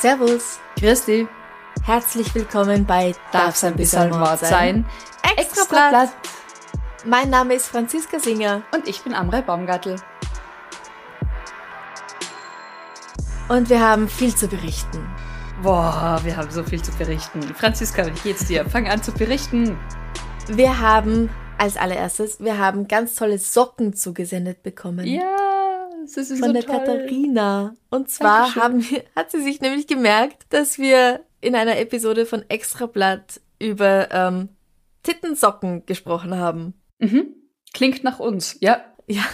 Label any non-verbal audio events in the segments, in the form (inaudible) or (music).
Servus, Grüß dich. herzlich willkommen bei Darf's ein bisschen Mord sein? Extrablatt. Mein Name ist Franziska Singer Und ich bin Amrei Baumgartl. und wir haben viel zu berichten. Boah, wir haben so viel zu berichten. Franziska, wie geht's dir? Fang an zu berichten. Wir haben als allererstes, wir haben ganz tolle Socken zugesendet bekommen. Ja, es ist Von so der toll. Katharina. Und zwar Dankeschön. haben wir, (laughs) hat sie sich nämlich gemerkt, dass wir in einer Episode von Extrablatt über ähm, Tittensocken gesprochen haben. Mhm. Klingt nach uns, ja. Ja,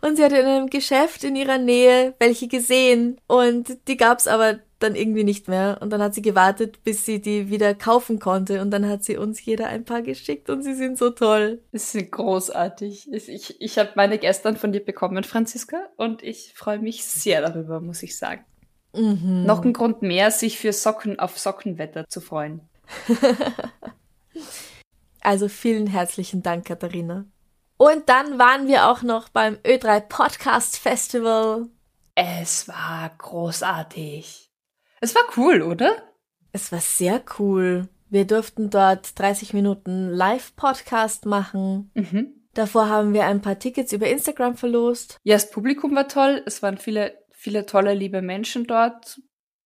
und sie hatte in einem Geschäft in ihrer Nähe welche gesehen und die gab's aber dann irgendwie nicht mehr. Und dann hat sie gewartet, bis sie die wieder kaufen konnte und dann hat sie uns jeder ein paar geschickt und sie sind so toll. Es sind großartig. Ich, ich, habe meine gestern von dir bekommen, Franziska, und ich freue mich sehr darüber, muss ich sagen. Mhm. Noch ein Grund mehr, sich für Socken auf Sockenwetter zu freuen. (laughs) Also vielen herzlichen Dank, Katharina. Und dann waren wir auch noch beim Ö3 Podcast Festival. Es war großartig. Es war cool, oder? Es war sehr cool. Wir durften dort 30 Minuten Live-Podcast machen. Mhm. Davor haben wir ein paar Tickets über Instagram verlost. Ja, das Publikum war toll. Es waren viele, viele tolle, liebe Menschen dort.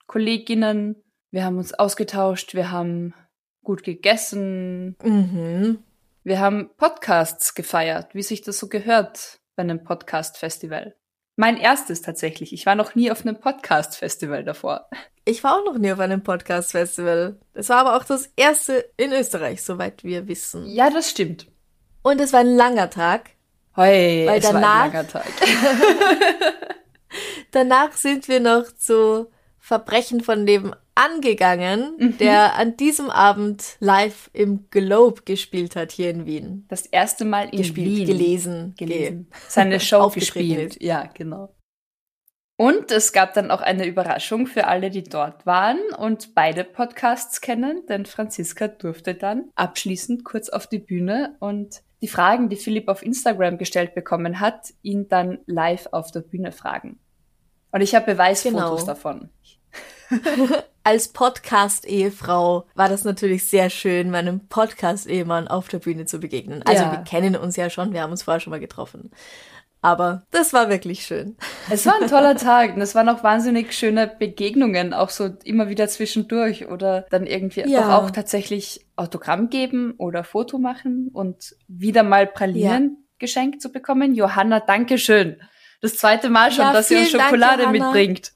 Kolleginnen. Wir haben uns ausgetauscht. Wir haben gut gegessen. Mhm. Wir haben Podcasts gefeiert, wie sich das so gehört bei einem Podcast-Festival. Mein erstes tatsächlich. Ich war noch nie auf einem Podcast-Festival davor. Ich war auch noch nie auf einem Podcast-Festival. Das war aber auch das erste in Österreich, soweit wir wissen. Ja, das stimmt. Und es war ein langer Tag. Hey, Weil es war danach- ein langer Tag. (laughs) Danach sind wir noch zu Verbrechen von nebenan gegangen, Mhm. der an diesem Abend live im Globe gespielt hat hier in Wien. Das erste Mal in gespielt, Wien. gelesen, gelesen. Seine (laughs) Show gespielt. Ja, genau. Und es gab dann auch eine Überraschung für alle, die dort waren und beide Podcasts kennen, denn Franziska durfte dann abschließend kurz auf die Bühne und die Fragen, die Philipp auf Instagram gestellt bekommen hat, ihn dann live auf der Bühne fragen. Und ich habe Beweisfotos Genau. davon. (laughs) Als Podcast-Ehefrau war das natürlich sehr schön, meinem Podcast-Ehemann auf der Bühne zu begegnen. Also Ja. wir kennen uns ja schon, wir haben uns vorher schon mal getroffen. Aber das war wirklich schön. Es war ein toller Tag und es waren auch wahnsinnig schöne Begegnungen, auch so immer wieder zwischendurch oder dann irgendwie Ja. einfach auch tatsächlich Autogramm geben oder Foto machen und wieder mal Pralinen geschenkt zu bekommen. Johanna, Dankeschön. Das zweite Mal schon, Ja, dass sie uns Dank, Schokolade Johanna. mitbringt.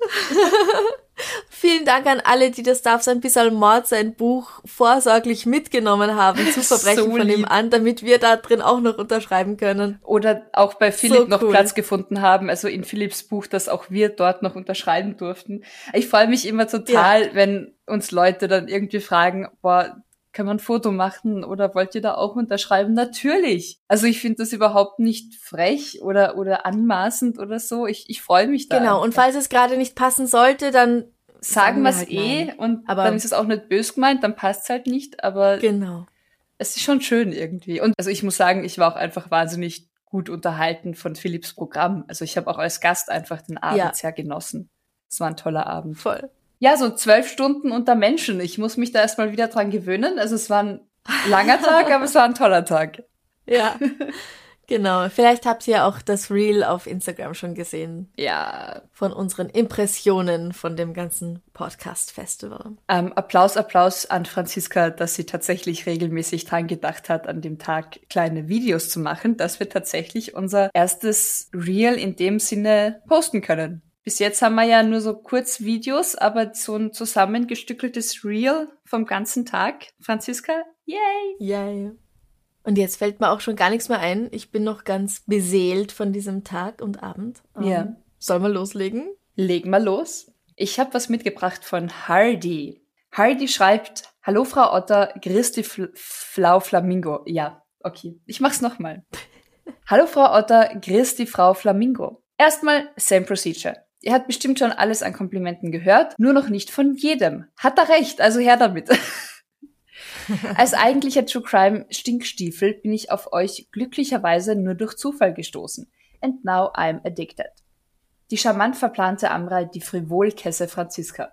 (laughs) Vielen Dank an alle, die das Darf sein bisschen Mord sein Buch vorsorglich mitgenommen haben zu (laughs) Verbrechen So von lieb. nebenan, damit wir da drin auch noch unterschreiben können. Oder auch bei Philipp So noch cool. Platz gefunden haben, also in Philipps Buch, dass auch wir dort noch unterschreiben durften. Ich freue mich immer total, wenn uns Leute dann irgendwie fragen, boah, kann man ein Foto machen oder wollt ihr da auch unterschreiben? Natürlich. Also ich finde das überhaupt nicht frech oder, oder anmaßend oder so. Ich, ich freue mich da. Genau, und einfach. falls es gerade nicht passen sollte, dann sagen wir wir es halt eh nein. und Aber- dann ist es auch nicht bös gemeint, dann passt es halt nicht, aber genau. es ist schon schön irgendwie. Und also ich muss sagen, ich war auch einfach wahnsinnig gut unterhalten von Philipps Programm. Also ich habe auch als Gast einfach den Abend Ja. sehr genossen. Es war ein toller Abend. Voll. Ja, so zwölf Stunden unter Menschen. Ich muss mich da erstmal wieder dran gewöhnen. Also es war ein langer Tag, aber es war ein toller Tag. (laughs) Ja. genau. Vielleicht habt ihr auch das Reel auf Instagram schon gesehen Ja. von unseren Impressionen von dem ganzen Podcast-Festival. Ähm, Applaus, Applaus an Franziska, dass sie tatsächlich regelmäßig dran gedacht hat, an dem Tag kleine Videos zu machen, dass wir tatsächlich unser erstes Reel in dem Sinne posten können. Bis jetzt haben wir ja nur so Kurzvideos, aber so ein zusammengestückeltes Reel vom ganzen Tag. Franziska, yay! Yay. Und jetzt fällt mir auch schon gar nichts mehr ein. Ich bin noch ganz beseelt von diesem Tag und Abend. Ähm, Ja. Sollen wir loslegen? Legen wir los. Ich habe was mitgebracht von Hardy. Hardy schreibt, Hallo Frau Otter, Christi Fl Flau Flamingo. Ja, okay. Ich mach's nochmal. (laughs) Hallo Frau Otter, Christi Frau Flamingo. Erstmal, same procedure. Ihr habt bestimmt schon alles an Komplimenten gehört, nur noch nicht von jedem. Hat er recht, also her damit. (laughs) Als eigentlicher True Crime Stinkstiefel bin ich auf euch glücklicherweise nur durch Zufall gestoßen. And now I'm addicted. Die charmant verplante Amra, die Frivolkesse Franziska.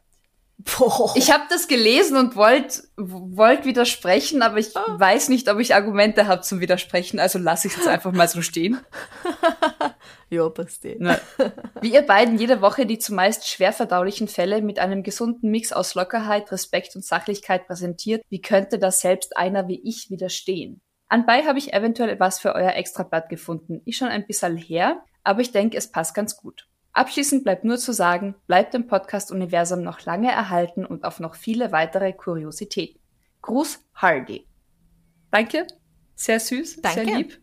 Boah. Ich habe das gelesen und wollte wollt widersprechen, aber ich weiß nicht, ob ich Argumente habe zum Widersprechen, also lasse ich es einfach mal so stehen. (laughs) ja, passt eh. (laughs) Wie ihr beiden jede Woche die zumeist schwer verdaulichen Fälle mit einem gesunden Mix aus Lockerheit, Respekt und Sachlichkeit präsentiert, wie könnte das selbst einer wie ich widerstehen? Anbei habe ich eventuell etwas für euer Extrablatt gefunden. Ist schon ein bisschen her, aber ich denke, es passt ganz gut. Abschließend bleibt nur zu sagen, bleibt dem Podcast-Universum noch lange erhalten und auf noch viele weitere Kuriositäten. Gruß Hardy. Danke, sehr süß, Danke. sehr lieb.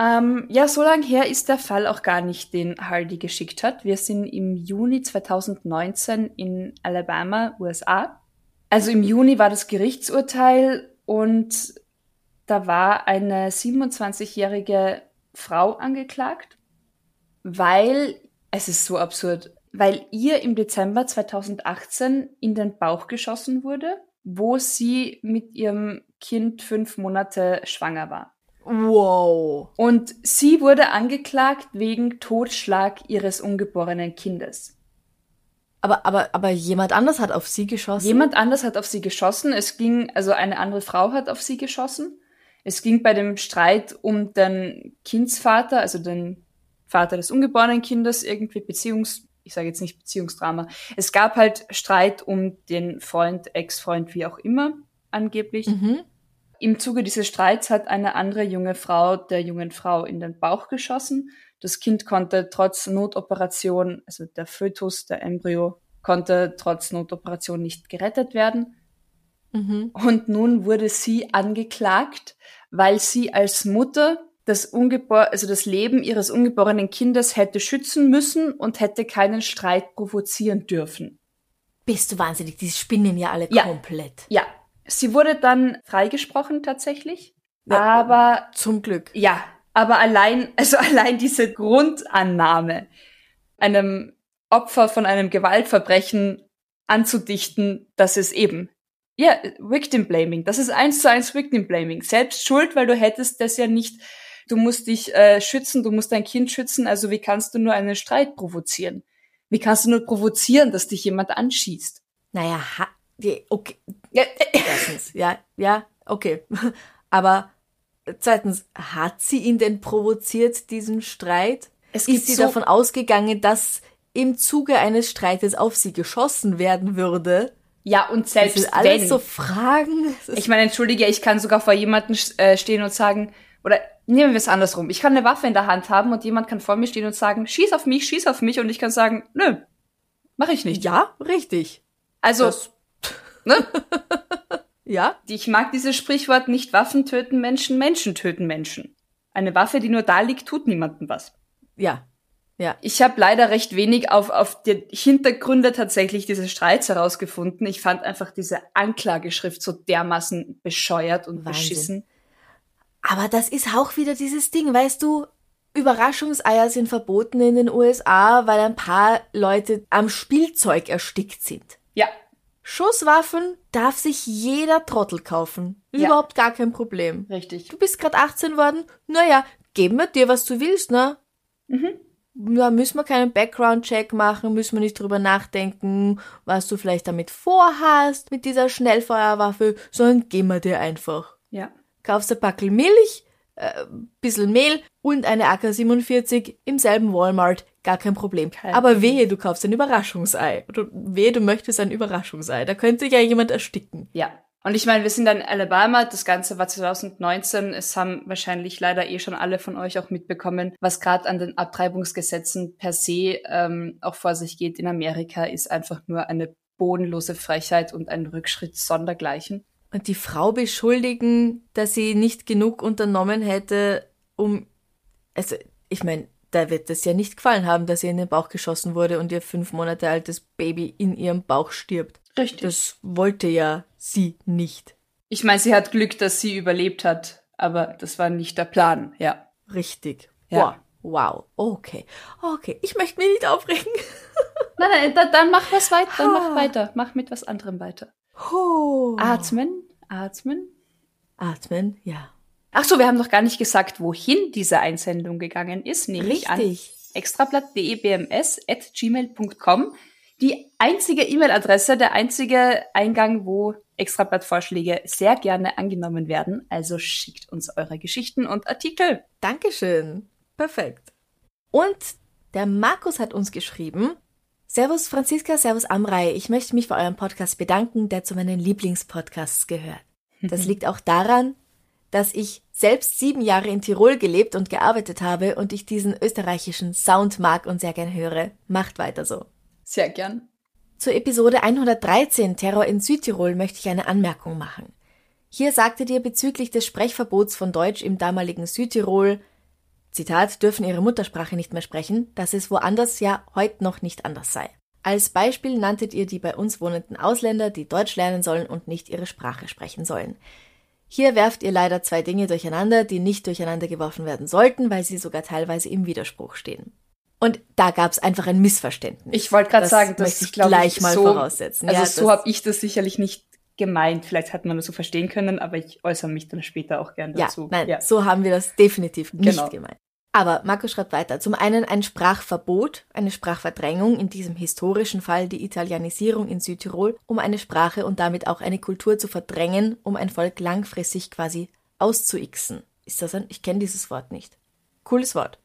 Ähm, ja, so lang her ist der Fall auch gar nicht, den Hardy geschickt hat. Wir sind im Juni 2019 in Alabama, USA. Also im Juni war das Gerichtsurteil und da war eine 27-jährige Frau angeklagt, weil, es ist so absurd, weil ihr im Dezember 2018 in den Bauch geschossen wurde, wo sie mit ihrem Kind fünf Monate schwanger war. Wow. Und sie wurde angeklagt wegen Totschlag ihres ungeborenen Kindes. Aber, aber, aber jemand anders hat auf sie geschossen. Jemand anders hat auf sie geschossen. Es ging, also eine andere Frau hat auf sie geschossen. Es ging bei dem Streit um den Kindsvater, also den Vater des ungeborenen Kindes, irgendwie Beziehungs, ich sage jetzt nicht Beziehungsdrama. Es gab halt Streit um den Freund, Ex-Freund, wie auch immer, angeblich. Mhm. Im Zuge dieses Streits hat eine andere junge Frau der jungen Frau in den Bauch geschossen. Das Kind konnte trotz Notoperation, also der Fötus, der Embryo, konnte trotz Notoperation nicht gerettet werden. Mhm. Und nun wurde sie angeklagt, weil sie als Mutter das, Ungebor also das Leben ihres ungeborenen Kindes hätte schützen müssen und hätte keinen Streit provozieren dürfen. Bist du wahnsinnig? Die spinnen ja alle Ja. komplett. Ja, sie wurde dann freigesprochen tatsächlich, Ja. aber Zum Glück. Ja, aber allein, also (laughs) allein diese Grundannahme, einem Opfer von einem Gewaltverbrechen anzudichten, das ist eben, ja, Victim Blaming. Das ist eins zu eins Victim Blaming. Selbst schuld, weil du hättest das ja nicht, du musst dich äh, schützen, du musst dein Kind schützen, also wie kannst du nur einen Streit provozieren? Wie kannst du nur provozieren, dass dich jemand anschießt? Naja, ha, okay. Ja, (laughs) Erstens, ja, ja, okay. (laughs) Aber zweitens, hat sie ihn denn provoziert, diesen Streit? Es Ist sie so- davon ausgegangen, dass im Zuge eines Streites auf sie geschossen werden würde? ja und Das selbst sind alles wenn. so Fragen. Das Ich meine, entschuldige, ich kann sogar vor jemandem äh, stehen und sagen, oder nehmen wir es andersrum. Ich kann eine Waffe in der Hand haben und jemand kann vor mir stehen und sagen, schieß auf mich, schieß auf mich und ich kann sagen, nö, mache ich nicht. ja, richtig. also, das- ne? (laughs) Ja, Ich mag dieses Sprichwort nicht Waffen töten Menschen, Menschen töten Menschen. Eine Waffe, die nur da liegt, tut niemandem was. ja, ja. Ich habe leider recht wenig auf, auf die Hintergründe tatsächlich dieses Streits herausgefunden. Ich fand einfach diese Anklageschrift so dermaßen bescheuert und Wahnsinn. beschissen. Aber das ist auch wieder dieses Ding, weißt du, Überraschungseier sind verboten in den USA, weil ein paar Leute am Spielzeug erstickt sind. Ja, Schusswaffen darf sich jeder Trottel kaufen. Ja. Überhaupt gar kein Problem. richtig. Du bist gerade 18 worden, naja, geben wir dir, was du willst, ne? Mhm. Ja, müssen wir keinen Background-Check machen, müssen wir nicht drüber nachdenken, was du vielleicht damit vorhast mit dieser Schnellfeuerwaffe, sondern geben wir dir einfach. Kaufst ein Packel Milch, äh, bisschen Mehl und eine AK-47 im selben Walmart, gar kein Problem. Kein Aber wehe, du kaufst ein Überraschungsei. Oder wehe, du möchtest ein Überraschungsei. Da könnte ja jemand ersticken. Ja. Und ich meine, wir sind dann in Alabama, das Ganze war 2019, es haben wahrscheinlich leider eh schon alle von euch auch mitbekommen, was gerade an den Abtreibungsgesetzen per se ähm, auch vor sich geht in Amerika, ist einfach nur eine bodenlose Frechheit und ein Rückschritt sondergleichen. Und die Frau beschuldigen, dass sie nicht genug unternommen hätte, um. Also, ich meine, da wird es ja nicht gefallen haben, dass ihr in den Bauch geschossen wurde und ihr fünf Monate altes Baby in ihrem Bauch stirbt. Richtig. Das wollte ja sie nicht. Ich meine, sie hat Glück, dass sie überlebt hat, aber das war nicht der Plan, ja. Richtig. Ja. Wow. Wow. Okay. Okay. Ich möchte mich nicht aufregen. Nein, nein, dann, dann mach was weiter, dann mach weiter. Mach mit was anderem weiter. Atmen, atmen. Atmen, ja. Ach so, wir haben noch gar nicht gesagt, wohin diese Einsendung gegangen ist, nämlich Richtig. an extrablatt.debms.gmail.com. Die einzige E-Mail-Adresse, der einzige Eingang, wo Extrablatt-Vorschläge sehr gerne angenommen werden. Also schickt uns eure Geschichten und Artikel. Dankeschön. Perfekt. Und der Markus hat uns geschrieben. Servus Franziska, Servus Amrei. Ich möchte mich für euren Podcast bedanken, der zu meinen Lieblingspodcasts gehört. Das (laughs) liegt auch daran, dass ich selbst sieben Jahre in Tirol gelebt und gearbeitet habe und ich diesen österreichischen Sound mag und sehr gern höre. Macht weiter so. Sehr gern. Zur Episode 113 Terror in Südtirol möchte ich eine Anmerkung machen. Hier sagtet ihr bezüglich des Sprechverbots von Deutsch im damaligen Südtirol, Zitat, dürfen ihre Muttersprache nicht mehr sprechen, dass es woanders ja heute noch nicht anders sei. Als Beispiel nanntet ihr die bei uns wohnenden Ausländer, die Deutsch lernen sollen und nicht ihre Sprache sprechen sollen. Hier werft ihr leider zwei Dinge durcheinander, die nicht durcheinander geworfen werden sollten, weil sie sogar teilweise im Widerspruch stehen. Und da gab es einfach ein Missverständnis. Ich wollte gerade sagen, das möchte ich glaub gleich ich, mal so, voraussetzen. Also Ja, so habe ich das sicherlich nicht gemeint. Vielleicht hat man das so verstehen können, aber ich äußere mich dann später auch gern Ja, dazu. nein, so haben wir das definitiv nicht Genau. gemeint. Aber Marco schreibt weiter. Zum einen ein Sprachverbot, eine Sprachverdrängung, in diesem historischen Fall die Italianisierung in Südtirol, um eine Sprache und damit auch eine Kultur zu verdrängen, um ein Volk langfristig quasi auszuixen. Ist das ein? Ich kenne dieses Wort nicht. Cooles Wort.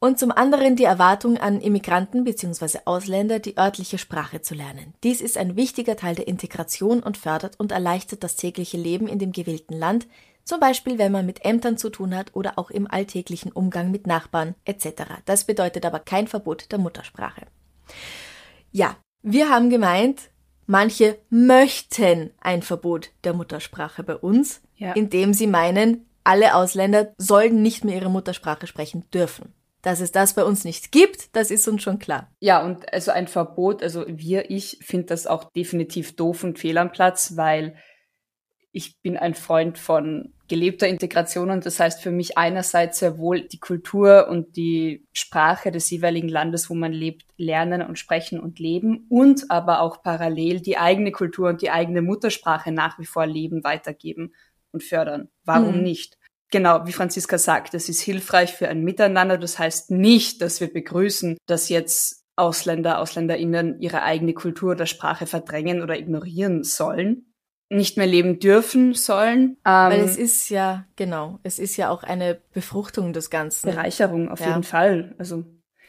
Und zum anderen die Erwartung an Immigranten bzw. Ausländer, die örtliche Sprache zu lernen. Dies ist ein wichtiger Teil der Integration und fördert und erleichtert das tägliche Leben in dem gewählten Land, zum Beispiel wenn man mit Ämtern zu tun hat oder auch im alltäglichen Umgang mit Nachbarn etc. Das bedeutet aber kein Verbot der Muttersprache. Ja, wir haben gemeint, manche möchten ein Verbot der Muttersprache bei uns, Ja. indem sie meinen, alle Ausländer sollen nicht mehr ihre Muttersprache sprechen dürfen. Dass es das bei uns nicht gibt, das ist uns schon klar. Ja, und also ein Verbot, also wir, ich finde das auch definitiv doof und fehl am Platz, weil ich bin ein Freund von gelebter Integration und das heißt für mich einerseits sehr wohl die Kultur und die Sprache des jeweiligen Landes, wo man lebt, lernen und sprechen und leben und aber auch parallel die eigene Kultur und die eigene Muttersprache nach wie vor leben, weitergeben und fördern. Warum Hm. nicht? Genau, wie Franziska sagt, es ist hilfreich für ein Miteinander. Das heißt nicht, dass wir begrüßen, dass jetzt Ausländer, AusländerInnen ihre eigene Kultur oder Sprache verdrängen oder ignorieren sollen, nicht mehr leben dürfen sollen. Ähm, Weil es ist ja, genau, es ist ja auch eine Befruchtung des Ganzen. Bereicherung auf Ja. jeden Fall. Also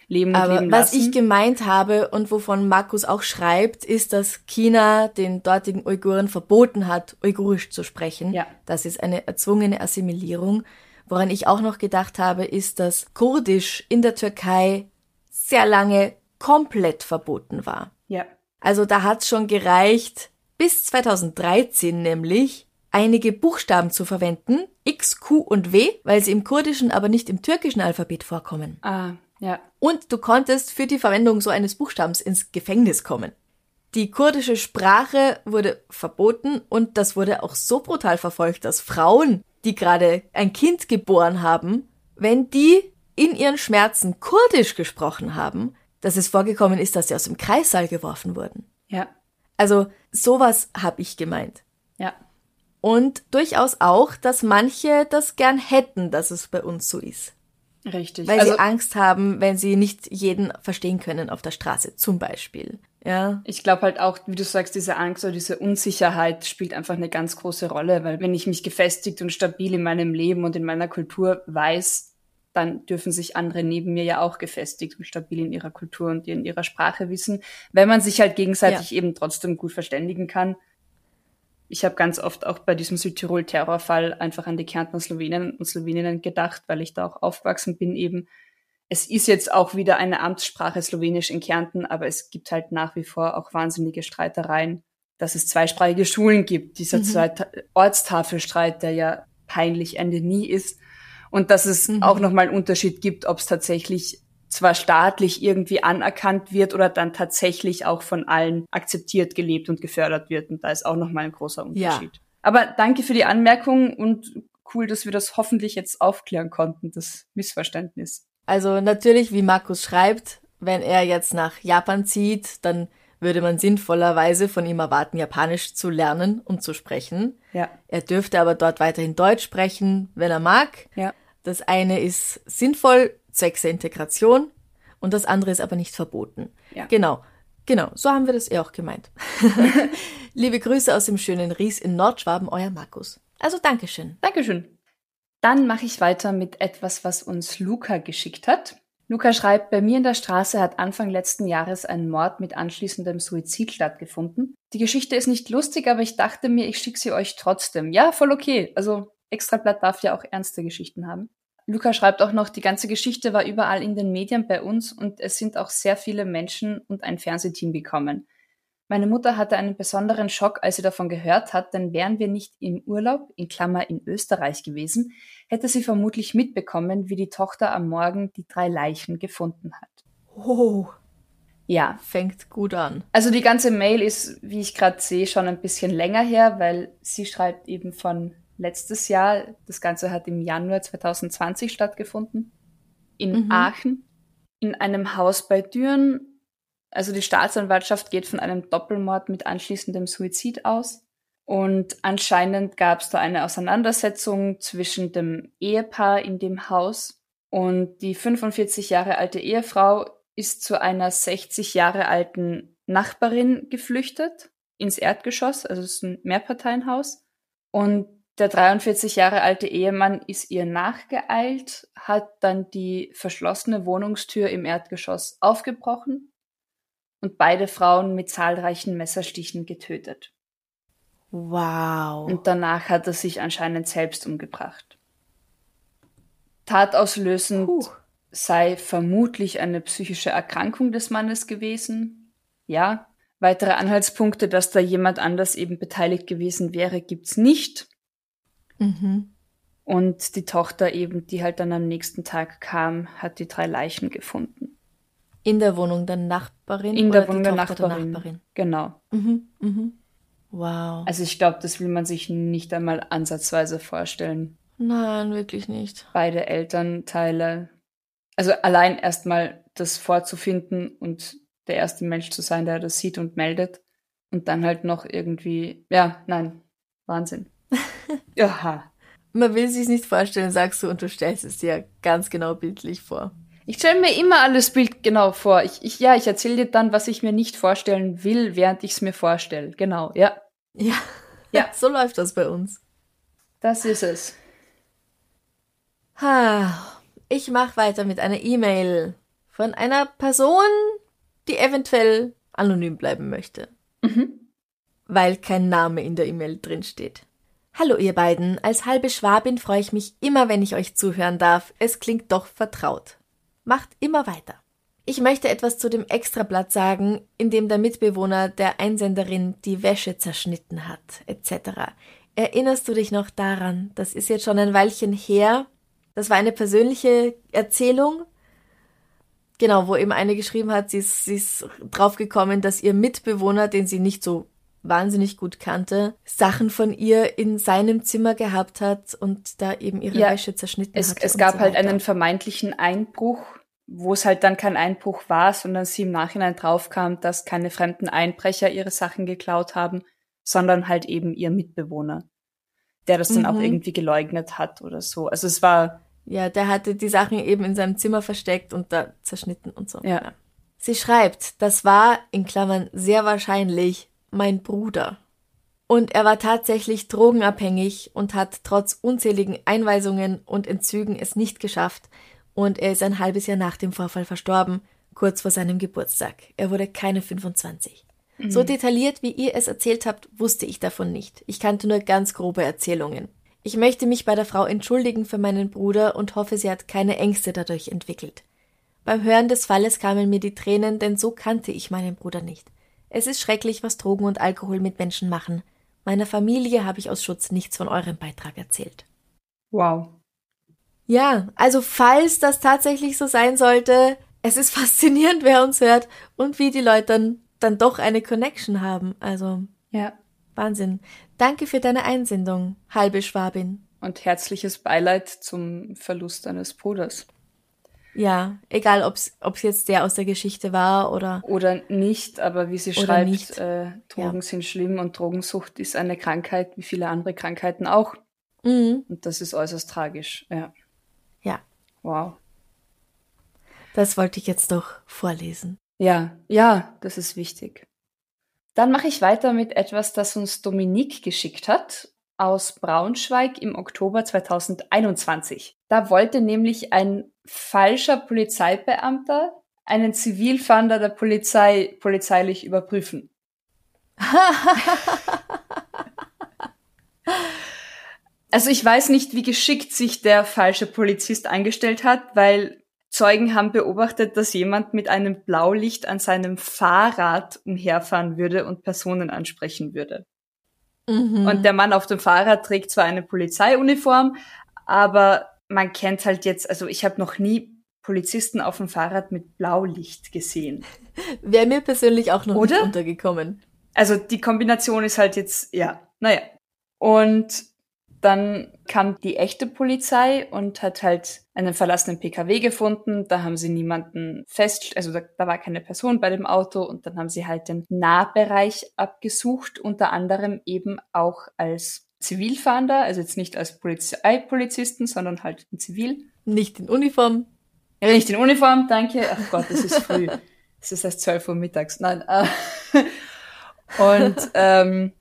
leben und Aber leben was lassen. ich gemeint habe und wovon Markus auch schreibt, ist, dass China den dortigen Uiguren verboten hat, Uigurisch zu sprechen. Ja. Das ist eine erzwungene Assimilierung. Woran ich auch noch gedacht habe, ist, dass Kurdisch in der Türkei sehr lange komplett verboten war. ja. Also da hat's schon gereicht, bis 2013 nämlich, einige Buchstaben zu verwenden, X, Q und W, weil sie im Kurdischen, aber nicht im türkischen Alphabet vorkommen. Ah, ja. Und du konntest für die Verwendung so eines Buchstabens ins Gefängnis kommen. Die kurdische Sprache wurde verboten und das wurde auch so brutal verfolgt, dass Frauen, die gerade ein Kind geboren haben, wenn die in ihren Schmerzen Kurdisch gesprochen haben, dass es vorgekommen ist, dass sie aus dem Kreissaal geworfen wurden. Ja. Also sowas habe ich gemeint. Ja. Und durchaus auch, dass manche das gern hätten, dass es bei uns so ist. Richtig. Weil also, sie Angst haben, wenn sie nicht jeden verstehen können auf der Straße, zum Beispiel. Ja. Ich glaube halt auch, wie du sagst, diese Angst oder diese Unsicherheit spielt einfach eine ganz große Rolle, weil wenn ich mich gefestigt und stabil in meinem Leben und in meiner Kultur weiß, dann dürfen sich andere neben mir ja auch gefestigt und stabil in ihrer Kultur und in ihrer Sprache wissen, wenn man sich halt gegenseitig eben trotzdem gut verständigen kann. Ich habe ganz oft auch bei diesem Südtirol-Terrorfall einfach an die Kärntner Slowenen und Sloweninnen gedacht, weil ich da auch aufgewachsen bin eben. Es ist jetzt auch wieder eine Amtssprache Slowenisch in Kärnten, aber es gibt halt nach wie vor auch wahnsinnige Streitereien dass es zweisprachige Schulen gibt, dieser mhm. Ortstafelstreit, der ja peinlich Ende nie ist. Und dass es mhm. auch nochmal einen Unterschied gibt, ob es tatsächlich zwar staatlich irgendwie anerkannt wird oder dann tatsächlich auch von allen akzeptiert, gelebt und gefördert wird. Und da ist auch nochmal ein großer Unterschied. Ja. Aber danke für die Anmerkung und cool, dass wir das hoffentlich jetzt aufklären konnten, das Missverständnis. Also natürlich, wie Markus schreibt, wenn er jetzt nach Japan zieht, dann würde man sinnvollerweise von ihm erwarten, Japanisch zu lernen und zu sprechen. Ja. Er dürfte aber dort weiterhin Deutsch sprechen, wenn er mag. Ja. Das eine ist sinnvoll, zwecks der Integration, und das andere ist aber nicht verboten. Ja. Genau. Genau, so haben wir das eh auch gemeint. (laughs) Liebe Grüße aus dem schönen Ries in Nordschwaben, euer Markus. Also Dankeschön. Dankeschön. Dann mache ich weiter mit etwas, was uns Luca geschickt hat. Luca schreibt, bei mir in der Straße hat Anfang letzten Jahres ein Mord mit anschließendem Suizid stattgefunden. Die Geschichte ist nicht lustig, aber ich dachte mir, ich schicke sie euch trotzdem. Ja, voll okay. Also Extrablatt darf ja auch ernste Geschichten haben. Luca schreibt auch noch, die ganze Geschichte war überall in den Medien bei uns und es sind auch sehr viele Menschen und ein Fernsehteam gekommen. Meine Mutter hatte einen besonderen Schock, als sie davon gehört hat, denn wären wir nicht im Urlaub, in Klammer in Österreich gewesen, hätte sie vermutlich mitbekommen, wie die Tochter am Morgen die drei Leichen gefunden hat. Oh. Ja. Fängt gut an. Also die ganze Mail ist, wie ich gerade sehe, schon ein bisschen länger her, weil sie schreibt eben von letztes Jahr. Das Ganze hat im Januar 2020 stattgefunden. In mhm. Aachen. In einem Haus bei Düren also die Staatsanwaltschaft geht von einem Doppelmord mit anschließendem Suizid aus. Und anscheinend gab es da eine Auseinandersetzung zwischen dem Ehepaar in dem Haus und die 45 Jahre alte Ehefrau ist zu einer 60 Jahre alten Nachbarin geflüchtet ins Erdgeschoss, also es ist ein Mehrparteienhaus. Und der 43 Jahre alte Ehemann ist ihr nachgeeilt, hat dann die verschlossene Wohnungstür im Erdgeschoss aufgebrochen und beide Frauen mit zahlreichen Messerstichen getötet. Wow. Und danach hat er sich anscheinend selbst umgebracht. Tatauslösend Puh. sei vermutlich eine psychische Erkrankung des Mannes gewesen. Ja. Weitere Anhaltspunkte, dass da jemand anders eben beteiligt gewesen wäre, gibt's nicht. Mhm. Und die Tochter eben, die halt dann am nächsten Tag kam, hat die drei Leichen gefunden. In der Wohnung der Nachbarin? In der Wohnung der Nachbarin. der Nachbarin. Genau. Mhm, mhm. Wow. Also ich glaube, das will man sich nicht einmal ansatzweise vorstellen. Nein, wirklich nicht. Beide Elternteile. Also allein erstmal das vorzufinden und der erste Mensch zu sein, der das sieht und meldet. Und dann halt noch irgendwie, ja, nein, Wahnsinn. (laughs) Aha. Man will sich nicht vorstellen, sagst du, und du stellst es dir ganz genau bildlich vor. Ich stelle mir immer alles bildgenau vor. Ich, ich, ja, ich erzähle dir dann, was ich mir nicht vorstellen will, während ich es mir vorstelle. Genau, ja. Ja. Ja. (laughs) so läuft das bei uns. Das ist es. Ha, ich mache weiter mit einer E-Mail von einer Person, die eventuell anonym bleiben möchte. Mhm. Weil kein Name in der E-Mail drin steht. Hallo ihr beiden, als halbe Schwabin freue ich mich immer, wenn ich euch zuhören darf. Es klingt doch vertraut. Macht immer weiter. Ich möchte etwas zu dem Extrablatt sagen, in dem der Mitbewohner der Einsenderin die Wäsche zerschnitten hat, etc. Erinnerst du dich noch daran? Das ist jetzt schon ein Weilchen her. Das war eine persönliche Erzählung. Genau, wo eben eine geschrieben hat, sie ist, sie ist draufgekommen, dass ihr Mitbewohner, den sie nicht so wahnsinnig gut kannte, Sachen von ihr in seinem Zimmer gehabt hat und da eben ihre ja, Wäsche zerschnitten es, hat. Es gab so halt einen vermeintlichen Einbruch wo es halt dann kein Einbruch war, sondern sie im Nachhinein draufkam, dass keine fremden Einbrecher ihre Sachen geklaut haben, sondern halt eben ihr Mitbewohner, der das dann mhm. auch irgendwie geleugnet hat oder so. Also es war. Ja, der hatte die Sachen eben in seinem Zimmer versteckt und da zerschnitten und so. Ja. Sie schreibt, das war, in Klammern, sehr wahrscheinlich mein Bruder. Und er war tatsächlich drogenabhängig und hat trotz unzähligen Einweisungen und Entzügen es nicht geschafft, und er ist ein halbes Jahr nach dem Vorfall verstorben, kurz vor seinem Geburtstag. Er wurde keine 25. Mhm. So detailliert, wie ihr es erzählt habt, wusste ich davon nicht. Ich kannte nur ganz grobe Erzählungen. Ich möchte mich bei der Frau entschuldigen für meinen Bruder und hoffe, sie hat keine Ängste dadurch entwickelt. Beim Hören des Falles kamen mir die Tränen, denn so kannte ich meinen Bruder nicht. Es ist schrecklich, was Drogen und Alkohol mit Menschen machen. Meiner Familie habe ich aus Schutz nichts von eurem Beitrag erzählt. Wow. Ja, also falls das tatsächlich so sein sollte, es ist (laughs) faszinierend, wer uns hört und wie die Leute dann, dann doch eine Connection haben. Also. Ja. Wahnsinn. Danke für deine Einsendung, halbe Schwabin. Und herzliches Beileid zum Verlust deines Bruders. Ja, egal ob's ob's jetzt der aus der Geschichte war oder. Oder nicht, aber wie sie schreibt, äh, Drogen Ja. sind schlimm und Drogensucht ist eine Krankheit, wie viele andere Krankheiten auch. Mhm. Und das ist äußerst tragisch. Ja. Ja, Wow. das wollte ich jetzt doch vorlesen. Ja, ja, das ist wichtig. Dann mache ich weiter mit etwas, das uns Dominique geschickt hat aus Braunschweig im Oktober 2021. Da wollte nämlich ein falscher Polizeibeamter einen Zivilfahnder der Polizei polizeilich überprüfen. (laughs) Also ich weiß nicht, wie geschickt sich der falsche Polizist angestellt hat, weil Zeugen haben beobachtet, dass jemand mit einem Blaulicht an seinem Fahrrad umherfahren würde und Personen ansprechen würde. Mhm. Und der Mann auf dem Fahrrad trägt zwar eine Polizeiuniform, aber man kennt halt jetzt, also ich habe noch nie Polizisten auf dem Fahrrad mit Blaulicht gesehen. (laughs) Wäre mir persönlich auch noch Oder? nicht untergekommen. Also die Kombination ist halt jetzt, ja, naja. Und dann kam die echte Polizei und hat halt einen verlassenen PKW gefunden. Da haben sie niemanden fest, also da, da war keine Person bei dem Auto und dann haben sie halt den Nahbereich abgesucht, unter anderem eben auch als Zivilfahnder, also jetzt nicht als Polizeipolizisten, sondern halt in Zivil. Nicht in Uniform. Ja, nicht in Uniform, danke. Ach Gott, es ist früh. (laughs) es ist erst 12 Uhr mittags. Nein. Äh. (laughs) Und ähm,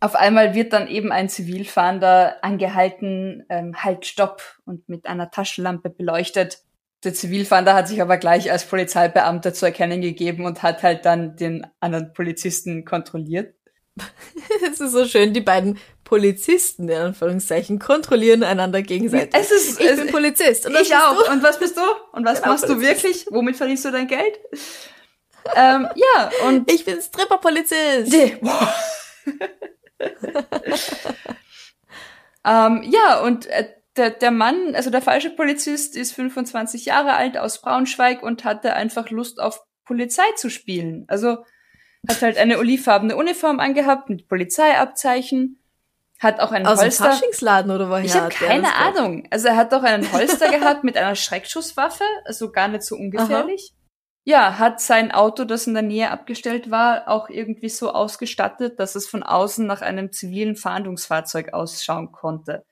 auf einmal wird dann eben ein Zivilfahnder angehalten, ähm, halt stopp und mit einer Taschenlampe beleuchtet. Der Zivilfahnder hat sich aber gleich als Polizeibeamter zu erkennen gegeben und hat halt dann den anderen Polizisten kontrolliert. (laughs) Es ist so schön, die beiden Polizisten, in Anführungszeichen, kontrollieren einander gegenseitig. Es ist, ich es, bin Polizist. Und ich auch. Du? Und was bist du? Und was Genau, machst du wirklich? Womit verdienst du dein Geld? ähm, ja, und Ich bin Stripper-Polizist. Boah. (laughs) (laughs) ähm, ja, und äh, der, der Mann, also der falsche Polizist, ist 25 Jahre alt aus Braunschweig und hatte einfach Lust auf Polizei zu spielen. Also hat halt eine olivfarbene Uniform angehabt mit Polizeiabzeichen, hat auch einen Aus dem Holster. Faschingsladen oder woher? Ich habe keine? Ahnung. Also er hat doch einen Holster gehabt mit einer Schreckschusswaffe, also gar nicht so ungefährlich. Ja, hat sein Auto, das in der Nähe abgestellt war, auch irgendwie so ausgestattet, dass es von außen nach einem zivilen Fahndungsfahrzeug ausschauen konnte.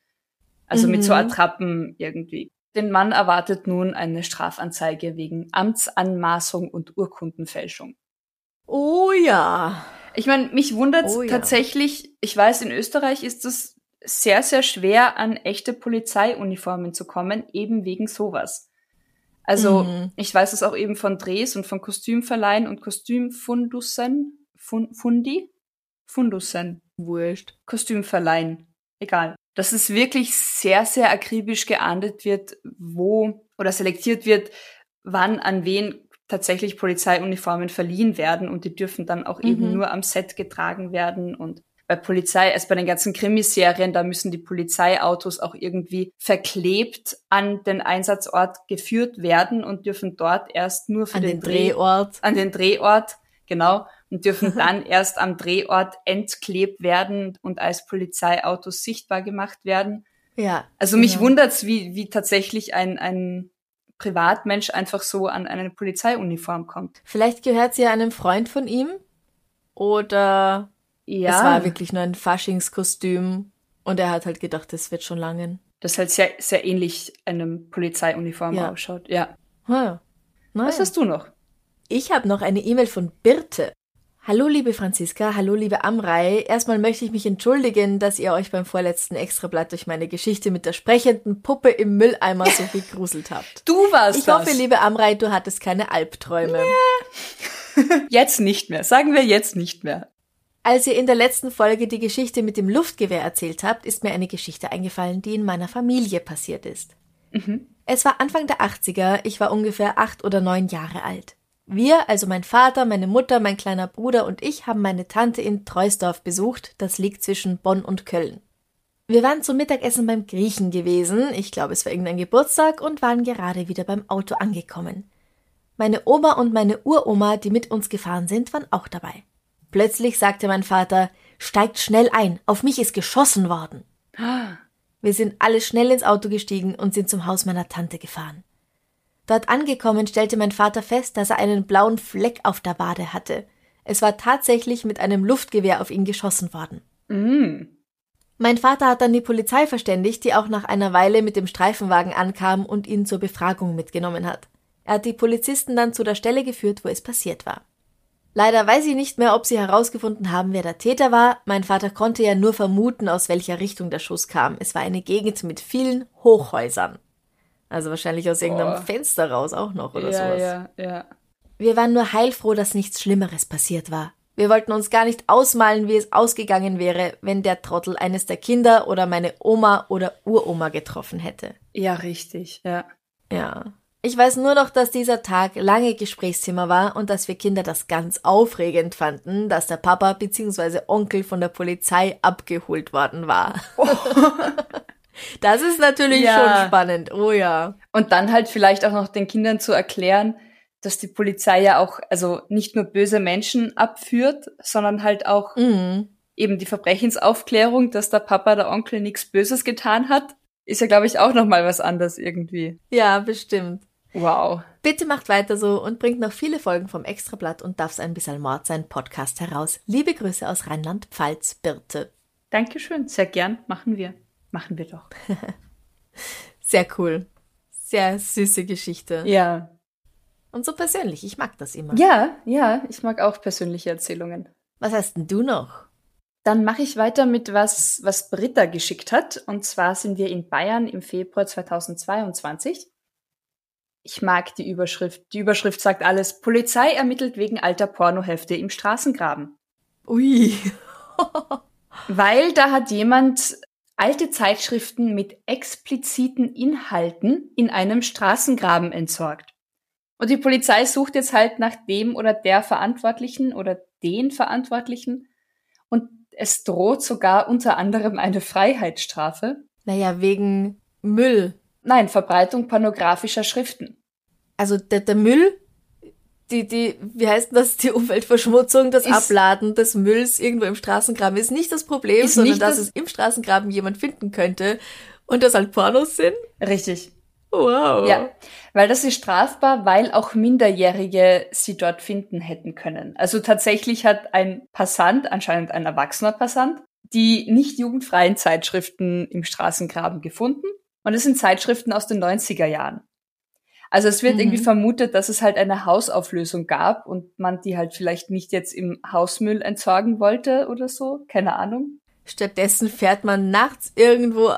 Also mit so Mhm. Attrappen irgendwie. Den Mann erwartet nun eine Strafanzeige wegen Amtsanmaßung und Urkundenfälschung. Oh ja. Ich meine, mich wundert Oh ja. tatsächlich, ich weiß, in Österreich ist es sehr, sehr schwer, an echte Polizeiuniformen zu kommen, eben wegen sowas. Also, Mhm. ich weiß es auch eben von Drehs und von Kostümverleihen und Kostümfundussen. Fun Fundi? Fundussen. Wurscht. Kostümverleihen. Egal. Dass es wirklich sehr, sehr akribisch geahndet wird, wo oder selektiert wird, wann an wen tatsächlich Polizeiuniformen verliehen werden und die dürfen dann auch eben Mhm. nur am Set getragen werden und bei Polizei, also bei den ganzen Krimiserien, da müssen die Polizeiautos auch irgendwie verklebt an den Einsatzort geführt werden und dürfen dort erst nur für An den, den Dreh Drehort. an den Drehort, genau, und dürfen (laughs) dann erst am Drehort entklebt werden und als Polizeiautos sichtbar gemacht werden. Ja. Also mich genau. wundert's, wie, wie tatsächlich ein, ein Privatmensch einfach so an eine Polizeiuniform kommt. Vielleicht gehört sie ja einem Freund von ihm. Oder Ja, es war wirklich nur ein Faschingskostüm. Und er hat halt gedacht, das wird schon langen. das halt sehr, sehr ähnlich einem Polizeiuniform Ja. ausschaut. Ja. Hm. Naja. Was hast du noch? Ich habe noch eine E-Mail von Birte. Hallo liebe Franziska, hallo liebe Amrei. Erstmal möchte ich mich entschuldigen, dass ihr euch beim vorletzten Extrablatt durch meine Geschichte mit der sprechenden Puppe im Mülleimer so gegruselt habt. (laughs) Du warst Ich das. hoffe, liebe Amrei, du hattest keine Albträume. (laughs) Jetzt nicht mehr. Sagen wir jetzt nicht mehr. Als ihr in der letzten Folge die Geschichte mit dem Luftgewehr erzählt habt, ist mir eine Geschichte eingefallen, die in meiner Familie passiert ist. Mhm. Es war Anfang der 80er, ich war ungefähr acht oder neun Jahre alt. Wir, also mein Vater, meine Mutter, mein kleiner Bruder und ich, haben meine Tante in Treusdorf besucht, das liegt zwischen Bonn und Köln. Wir waren zum Mittagessen beim Griechen gewesen, ich glaube es war irgendein Geburtstag, und waren gerade wieder beim Auto angekommen. Meine Oma und meine Uroma, die mit uns gefahren sind, waren auch dabei. Plötzlich sagte mein Vater, steigt schnell ein, auf mich ist geschossen worden. Wir sind alle schnell ins Auto gestiegen und sind zum Haus meiner Tante gefahren. Dort angekommen stellte mein Vater fest, dass er einen blauen Fleck auf der Wade hatte. Es war tatsächlich mit einem Luftgewehr auf ihn geschossen worden. Mm. Mein Vater hat dann die Polizei verständigt, die auch nach einer Weile mit dem Streifenwagen ankam und ihn zur Befragung mitgenommen hat. Er hat die Polizisten dann zu der Stelle geführt, wo es passiert war. Leider weiß ich nicht mehr, ob sie herausgefunden haben, wer der Täter war. Mein Vater konnte ja nur vermuten, aus welcher Richtung der Schuss kam. Es war eine Gegend mit vielen Hochhäusern. Also wahrscheinlich aus irgendeinem Boah. Fenster raus auch noch oder ja, sowas. ja, ja. Wir waren nur heilfroh, dass nichts Schlimmeres passiert war. Wir wollten uns gar nicht ausmalen, wie es ausgegangen wäre, wenn der Trottel eines der Kinder oder meine Oma oder Uroma getroffen hätte. Ja, richtig, ja. Ja. Ich weiß nur noch, dass dieser Tag lange Gesprächsthema war und dass wir Kinder das ganz aufregend fanden, dass der Papa bzw. Onkel von der Polizei abgeholt worden war. (laughs) das ist natürlich Ja. schon spannend. Oh ja. Und dann halt vielleicht auch noch den Kindern zu erklären, dass die Polizei ja auch, also nicht nur böse Menschen abführt, sondern halt auch Mhm. eben die Verbrechensaufklärung, dass der Papa, der Onkel nichts Böses getan hat, ist ja, glaube ich, auch nochmal was anderes irgendwie. Ja, bestimmt. Wow. Bitte macht weiter so und bringt noch viele Folgen vom Extrablatt und darf's ein bisschen Mord sein Podcast heraus. Liebe Grüße aus Rheinland-Pfalz, Birte. Dankeschön, sehr gern. Machen wir. Machen wir doch. (laughs) Sehr cool. Sehr süße Geschichte. Ja. Und so persönlich. Ich mag das immer. Ja, ja, ich mag auch persönliche Erzählungen. Was hast denn du noch? Dann mache ich weiter mit was, was Britta geschickt hat. Und zwar sind wir in Bayern im Februar 2022. Ich mag die Überschrift. Die Überschrift sagt alles. Polizei ermittelt wegen alter Pornohefte im Straßengraben. Ui. (laughs) Weil da hat jemand alte Zeitschriften mit expliziten Inhalten in einem Straßengraben entsorgt. Und die Polizei sucht jetzt halt nach dem oder der Verantwortlichen oder den Verantwortlichen. Und es droht sogar unter anderem eine Freiheitsstrafe. Naja, wegen Müll. Nein, Verbreitung pornografischer Schriften. Also der, der Müll, die, die, wie heißt das, die Umweltverschmutzung, das Ist- Abladen des Mülls irgendwo im Straßengraben ist nicht das Problem, sondern dass das- es im Straßengraben jemand finden könnte und das halt Pornos sind. Richtig. Wow. Ja, weil das ist strafbar, weil auch Minderjährige sie dort finden hätten können. Also tatsächlich hat ein Passant, anscheinend ein erwachsener Passant, die nicht jugendfreien Zeitschriften im Straßengraben gefunden. Und es sind Zeitschriften aus den 90er Jahren. Also es wird Mhm. irgendwie vermutet, dass es halt eine Hausauflösung gab und man die halt vielleicht nicht jetzt im Hausmüll entsorgen wollte oder so. Keine Ahnung. Stattdessen fährt man nachts irgendwo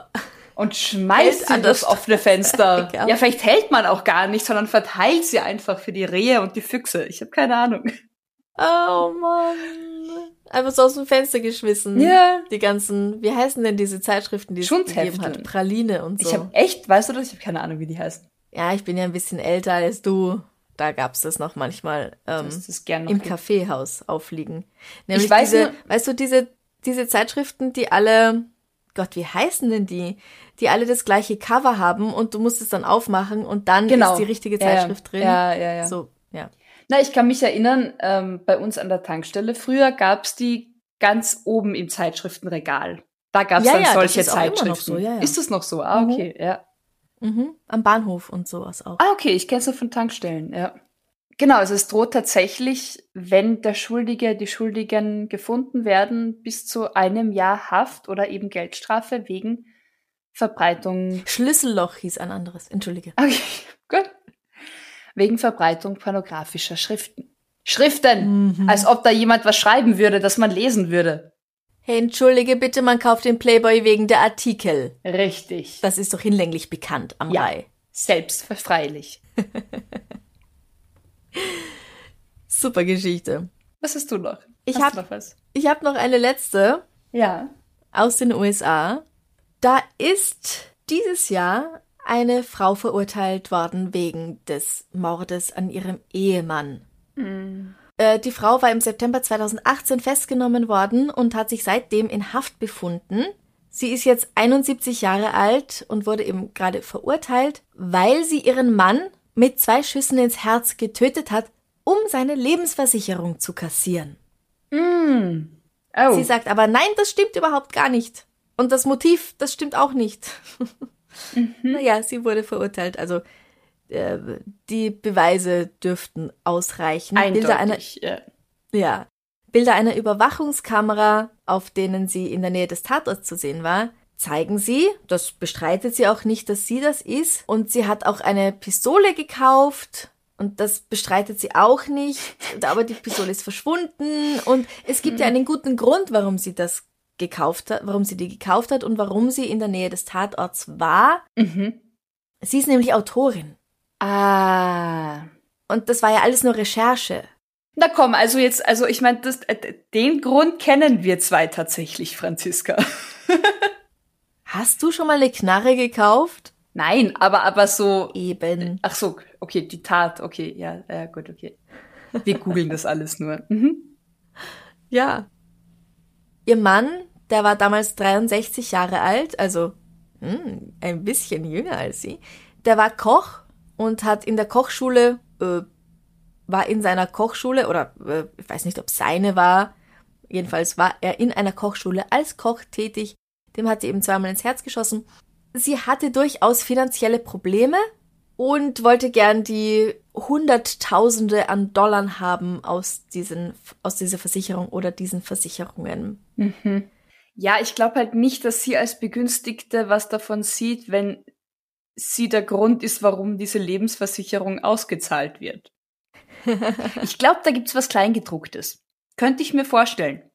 Und schmeißt an das offene Fenster. (laughs) Ja, vielleicht hält man auch gar nicht, sondern verteilt sie einfach für die Rehe und die Füchse. Ich habe keine Ahnung. Oh Mann. Einfach so aus dem Fenster geschmissen. Ja. Die ganzen, wie heißen denn diese Zeitschriften, die es gegeben hat? Praline und so. Ich habe echt, weißt du das? Ich habe keine Ahnung, wie die heißen. ja, ich bin ja ein bisschen älter als du. Da gab's das noch manchmal ähm, Das noch im. Kaffeehaus aufliegen. Nämlich Ich weiß diese, nur- weißt du, diese, diese Zeitschriften, die alle, Gott, wie heißen denn die? Die alle das gleiche Cover haben und du musst es dann aufmachen und dann Genau. ist die richtige Ja, ja. Zeitschrift drin. Ja, ja, ja. So, ja. Na, ich kann mich erinnern, ähm, bei uns an der Tankstelle, früher gab's die ganz oben im Zeitschriftenregal. Da gab's Ja, dann ja, solche ist Zeitschriften. so, ja, ja. Ist das noch so? Ah, Mhm. okay, ja. Mhm. Am Bahnhof und sowas auch. Ah, okay, ich kenne es nur von Tankstellen, ja. Genau, also es droht tatsächlich, wenn der Schuldige, die Schuldigen gefunden werden, bis zu einem Jahr Haft oder eben Geldstrafe wegen Verbreitung. Schlüsselloch hieß ein anderes. Entschuldige. Okay, (laughs) gut. Wegen Verbreitung pornografischer Schriften. Schriften! Mhm. Als ob da jemand was schreiben würde, das man lesen würde. Hey, entschuldige bitte, man kauft den Playboy wegen der Artikel. Richtig. Das ist doch hinlänglich bekannt am Ja. Rai. Selbstverfreilich. (laughs) Super Geschichte. Was hast du noch? Ich hast hab- du noch was. Ich habe noch eine letzte Ja. aus den USA. Da ist dieses Jahr eine Frau verurteilt worden wegen des Mordes an ihrem Ehemann. Mhm. Äh, die Frau war im September 2018 festgenommen worden und hat sich seitdem in Haft befunden. Sie ist jetzt 71 Jahre alt und wurde eben gerade verurteilt, weil sie ihren Mann mit zwei Schüssen ins Herz getötet hat, um seine Lebensversicherung zu kassieren. Mm. Oh. Sie sagt aber, nein, das stimmt überhaupt gar nicht. Und das Motiv, das stimmt auch nicht. (laughs) mhm. Naja, sie wurde verurteilt. Also äh, die Beweise dürften ausreichen. Eindeutig, Bilder einer, ja. ja. Bilder einer Überwachungskamera, auf denen sie in der Nähe des Tatorts zu sehen war, zeigen sie, das bestreitet sie auch nicht, dass sie das ist. Und sie hat auch eine Pistole gekauft. Und das bestreitet sie auch nicht. Aber die Pistole ist verschwunden. Und es gibt ja einen guten Grund, warum sie das gekauft hat, warum sie die gekauft hat und warum sie in der Nähe des Tatorts war. Mhm. Sie ist nämlich Autorin. Ah. Und das war ja alles nur Recherche. Na komm, also jetzt, also ich meine, äh, den Grund kennen wir zwei tatsächlich, Franziska. (laughs) Hast du schon mal eine Knarre gekauft? Nein, aber aber so eben. Ach so, okay, die Tat, okay, ja, ja gut, okay. Wir googeln das alles nur. Mhm. Ja. Ihr Mann, der war damals 63 Jahre alt, also hm, ein bisschen jünger als sie. Der war Koch und hat in der Kochschule, äh, war in seiner Kochschule, oder äh, ich weiß nicht, ob seine war, jedenfalls war er in einer Kochschule als Koch tätig. Dem hat sie eben zweimal ins Herz geschossen. Sie hatte durchaus finanzielle Probleme und wollte gern die Hunderttausende an Dollar haben aus diesen, aus dieser Versicherung oder diesen Versicherungen. Mhm. Ja, ich glaube halt nicht, dass sie als Begünstigte was davon sieht, wenn sie der Grund ist, warum diese Lebensversicherung ausgezahlt wird. (laughs) ich glaube, da gibt's was Kleingedrucktes. Könnte ich mir vorstellen.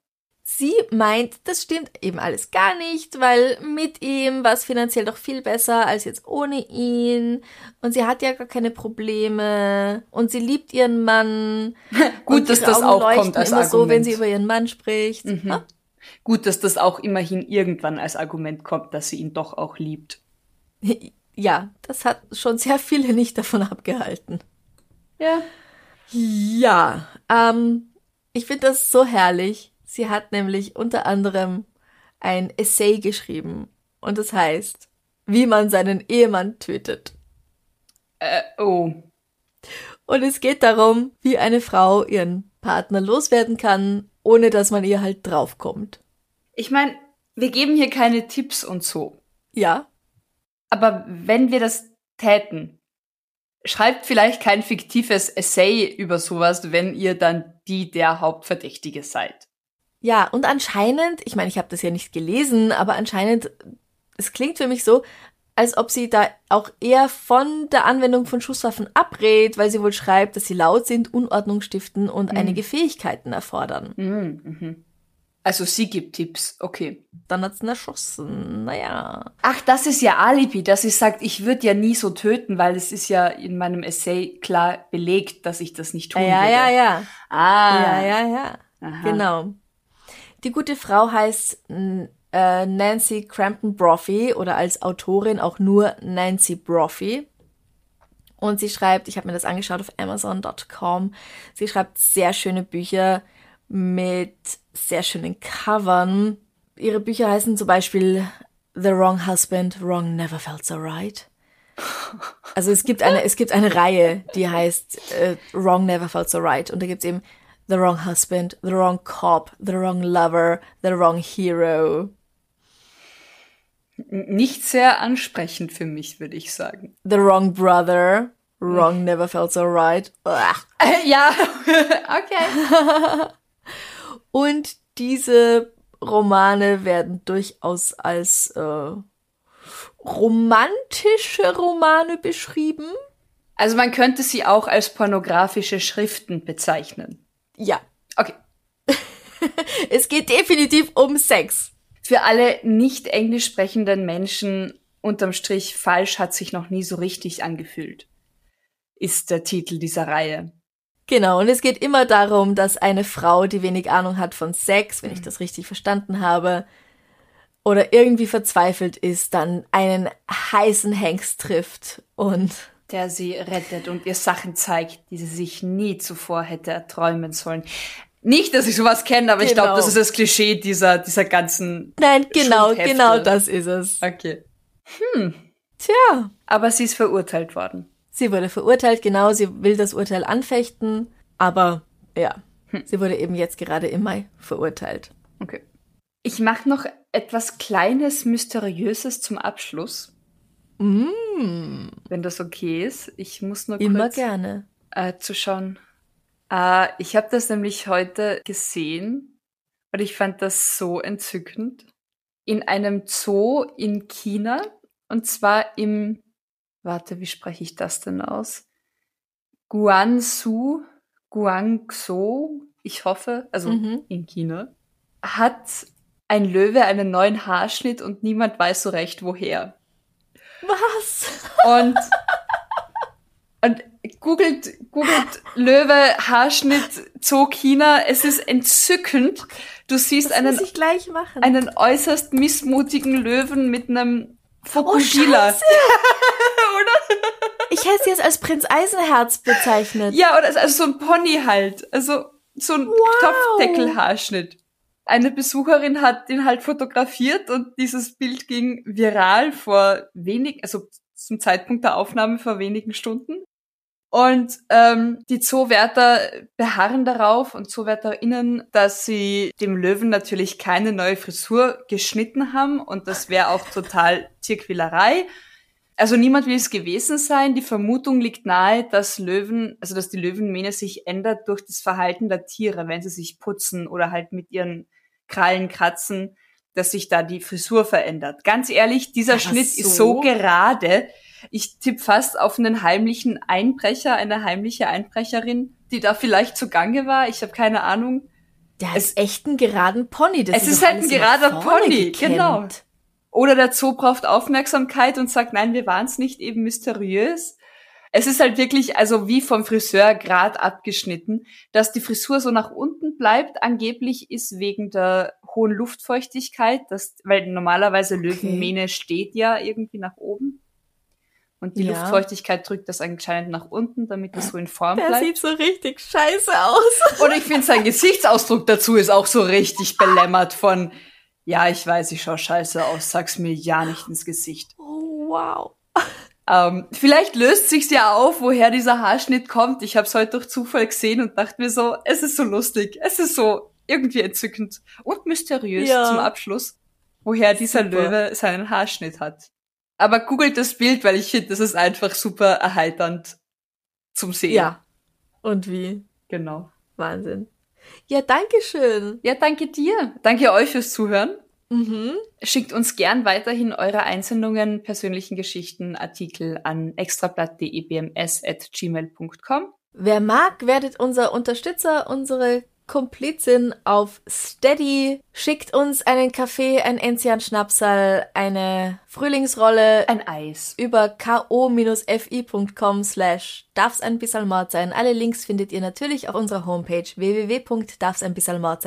Sie meint, das stimmt eben alles gar nicht, weil mit ihm war es finanziell doch viel besser als jetzt ohne ihn. Und sie hat ja gar keine Probleme. Und sie liebt ihren Mann. (laughs) Gut, dass das auch kommt als immer Argument. so, wenn sie über ihren Mann spricht. Mhm. Gut, dass das auch immerhin irgendwann als Argument kommt, dass sie ihn doch auch liebt. (laughs) Ja, das hat schon sehr viele nicht davon abgehalten. Ja. Ja, ähm, ich finde das so herrlich. Sie hat nämlich unter anderem ein Essay geschrieben und das heißt, wie man seinen Ehemann tötet. Äh, oh. Und es geht darum, wie eine Frau ihren Partner loswerden kann, ohne dass man ihr halt draufkommt. Ich meine, wir geben hier keine Tipps und so. Ja. Aber wenn wir das täten, schreibt vielleicht kein fiktives Essay über sowas, wenn ihr dann die der Hauptverdächtige seid. Ja, und anscheinend, ich meine, ich habe das ja nicht gelesen, aber anscheinend, es klingt für mich so, als ob sie da auch eher von der Anwendung von Schusswaffen abrät, weil sie wohl schreibt, dass sie laut sind, Unordnung stiften und mhm. einige Fähigkeiten erfordern. Mhm, mhm. Also sie gibt Tipps, okay. Dann hat sie erschossen, naja. Ach, das ist ja Alibi, dass sie sagt, ich würde ja nie so töten, weil es ist ja in meinem Essay klar belegt, dass ich das nicht tun ja, würde. Ja, ja, ja. Ah. Ja, ja, ja. Aha. Genau. Die gute Frau heißt äh, Nancy Crampton Brophy oder als Autorin auch nur Nancy Brophy. Und sie schreibt, ich habe mir das angeschaut auf Amazon.com, sie schreibt sehr schöne Bücher mit sehr schönen Covern. Ihre Bücher heißen zum Beispiel The Wrong Husband, Wrong Never Felt So Right. (laughs) Also es gibt eine, es gibt eine Reihe, die heißt äh, Wrong Never Felt So Right. Und da gibt's eben The Wrong Husband, The Wrong Cop, The Wrong Lover, The Wrong Hero. Nicht sehr ansprechend für mich, würde ich sagen. The Wrong Brother, Wrong Never Felt So Right. Äh, ja, (laughs) okay. (laughs) Und diese Romane werden durchaus als äh, romantische Romane beschrieben. Also man könnte sie auch als pornografische Schriften bezeichnen. Ja. Okay. (laughs) es geht definitiv um Sex. Für alle nicht englisch sprechenden Menschen unterm Strich falsch hat sich noch nie so richtig angefühlt. Ist der Titel dieser Reihe. Genau, und es geht immer darum, dass eine Frau, die wenig Ahnung hat von Sex, wenn ich das richtig verstanden habe, oder irgendwie verzweifelt ist, dann einen heißen Hengst trifft und der sie rettet und ihr Sachen zeigt, die sie sich nie zuvor hätte erträumen sollen. Nicht, dass ich sowas kenne, aber genau. ich glaube, das ist das Klischee dieser, dieser ganzen. Nein, genau, genau das ist es. Okay. Hm. Tja. Aber sie ist verurteilt worden. Sie wurde verurteilt, genau, sie will das Urteil anfechten, aber ja, hm. sie wurde eben jetzt gerade im Mai verurteilt. Okay. Ich mache noch etwas Kleines, Mysteriöses zum Abschluss. Mm. Wenn das okay ist. Ich muss nur Immer kurz gerne. Äh, zu schauen. Äh, ich habe das nämlich heute gesehen und ich fand das so entzückend. In einem Zoo in China und zwar im, warte, wie spreche ich das denn aus? Guangzhou, Guangzhou, ich hoffe, also mhm. in China, hat ein Löwe einen neuen Haarschnitt und niemand weiß so recht woher. Was? Und, und googelt, googelt Löwe, Haarschnitt, Zoo China. Es ist entzückend. Du siehst das einen, einen äußerst missmutigen Löwen mit einem Fokuhila. Oh, (laughs) oder? Ich hätte sie jetzt als Prinz Eisenherz bezeichnet. Ja, oder also so ein Pony halt. Also so ein wow. Topfdeckelhaarschnitt eine Besucherin hat den halt fotografiert und dieses Bild ging viral vor wenig, also zum Zeitpunkt der Aufnahme vor wenigen Stunden. Und ähm, die Zoowärter beharren darauf und ZoowärterInnen, dass sie dem Löwen natürlich keine neue Frisur geschnitten haben und das wäre auch total Tierquälerei. Also niemand will es gewesen sein. Die Vermutung liegt nahe, dass Löwen, also dass die Löwenmähne sich ändert durch das Verhalten der Tiere, wenn sie sich putzen oder halt mit ihren Krallen kratzen, dass sich da die Frisur verändert. Ganz ehrlich, dieser Ach Schnitt so? ist so gerade. Ich tippe fast auf einen heimlichen Einbrecher, eine heimliche Einbrecherin, die da vielleicht zugange war. Ich habe keine Ahnung. Der ist echt ein geraden Pony. Das es ist, ist halt ein gerader Pony, gekämmt. genau. Oder der Zoo braucht Aufmerksamkeit und sagt, nein, wir waren es nicht eben mysteriös. Es ist halt wirklich, also wie vom Friseur grad abgeschnitten, dass die Frisur so nach unten bleibt. Angeblich ist wegen der hohen Luftfeuchtigkeit, das, weil normalerweise okay. Löwenmähne steht ja irgendwie nach oben. Und die ja. Luftfeuchtigkeit drückt das anscheinend nach unten, damit das so in Form Der bleibt. Der sieht so richtig scheiße aus. (laughs) Und ich finde, sein Gesichtsausdruck dazu ist auch so richtig belämmert von, ja, ich weiß, ich schaue scheiße aus, sag's mir ja nicht ins Gesicht. Oh, wow. Ähm, vielleicht löst sich's ja auf, woher dieser Haarschnitt kommt. Ich habe es heute durch Zufall gesehen und dachte mir so, es ist so lustig, es ist so irgendwie entzückend und mysteriös ja. zum Abschluss, woher dieser super. Löwe seinen Haarschnitt hat. Aber googelt das Bild, weil ich finde, das ist einfach super erheiternd zum Sehen. Ja. Und wie? Genau. Wahnsinn. Ja, danke schön. Ja, danke dir. Danke euch fürs Zuhören. Mhm. Schickt uns gern weiterhin eure Einsendungen, persönlichen Geschichten, Artikel an extrablatt.debms.gmail.com. Wer mag, werdet unser Unterstützer, unsere Komplizin auf Steady. Schickt uns einen Kaffee, ein Enzian-Schnapsal, eine Frühlingsrolle. Ein Eis. Über ko-fi.com slash darf's ein bisschen Mord sein. Alle Links findet ihr natürlich auf unserer Homepage www.darfseinbissalmord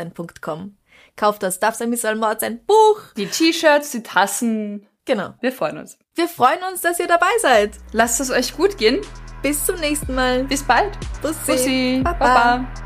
Kauft das Darf's ein bisschen Mord sein Buch. Die T-Shirts, die Tassen. Genau. Wir freuen uns. Wir freuen uns, dass ihr dabei seid. Lasst es euch gut gehen. Bis zum nächsten Mal. Bis bald. Bussi. Bussi. Baba. Baba.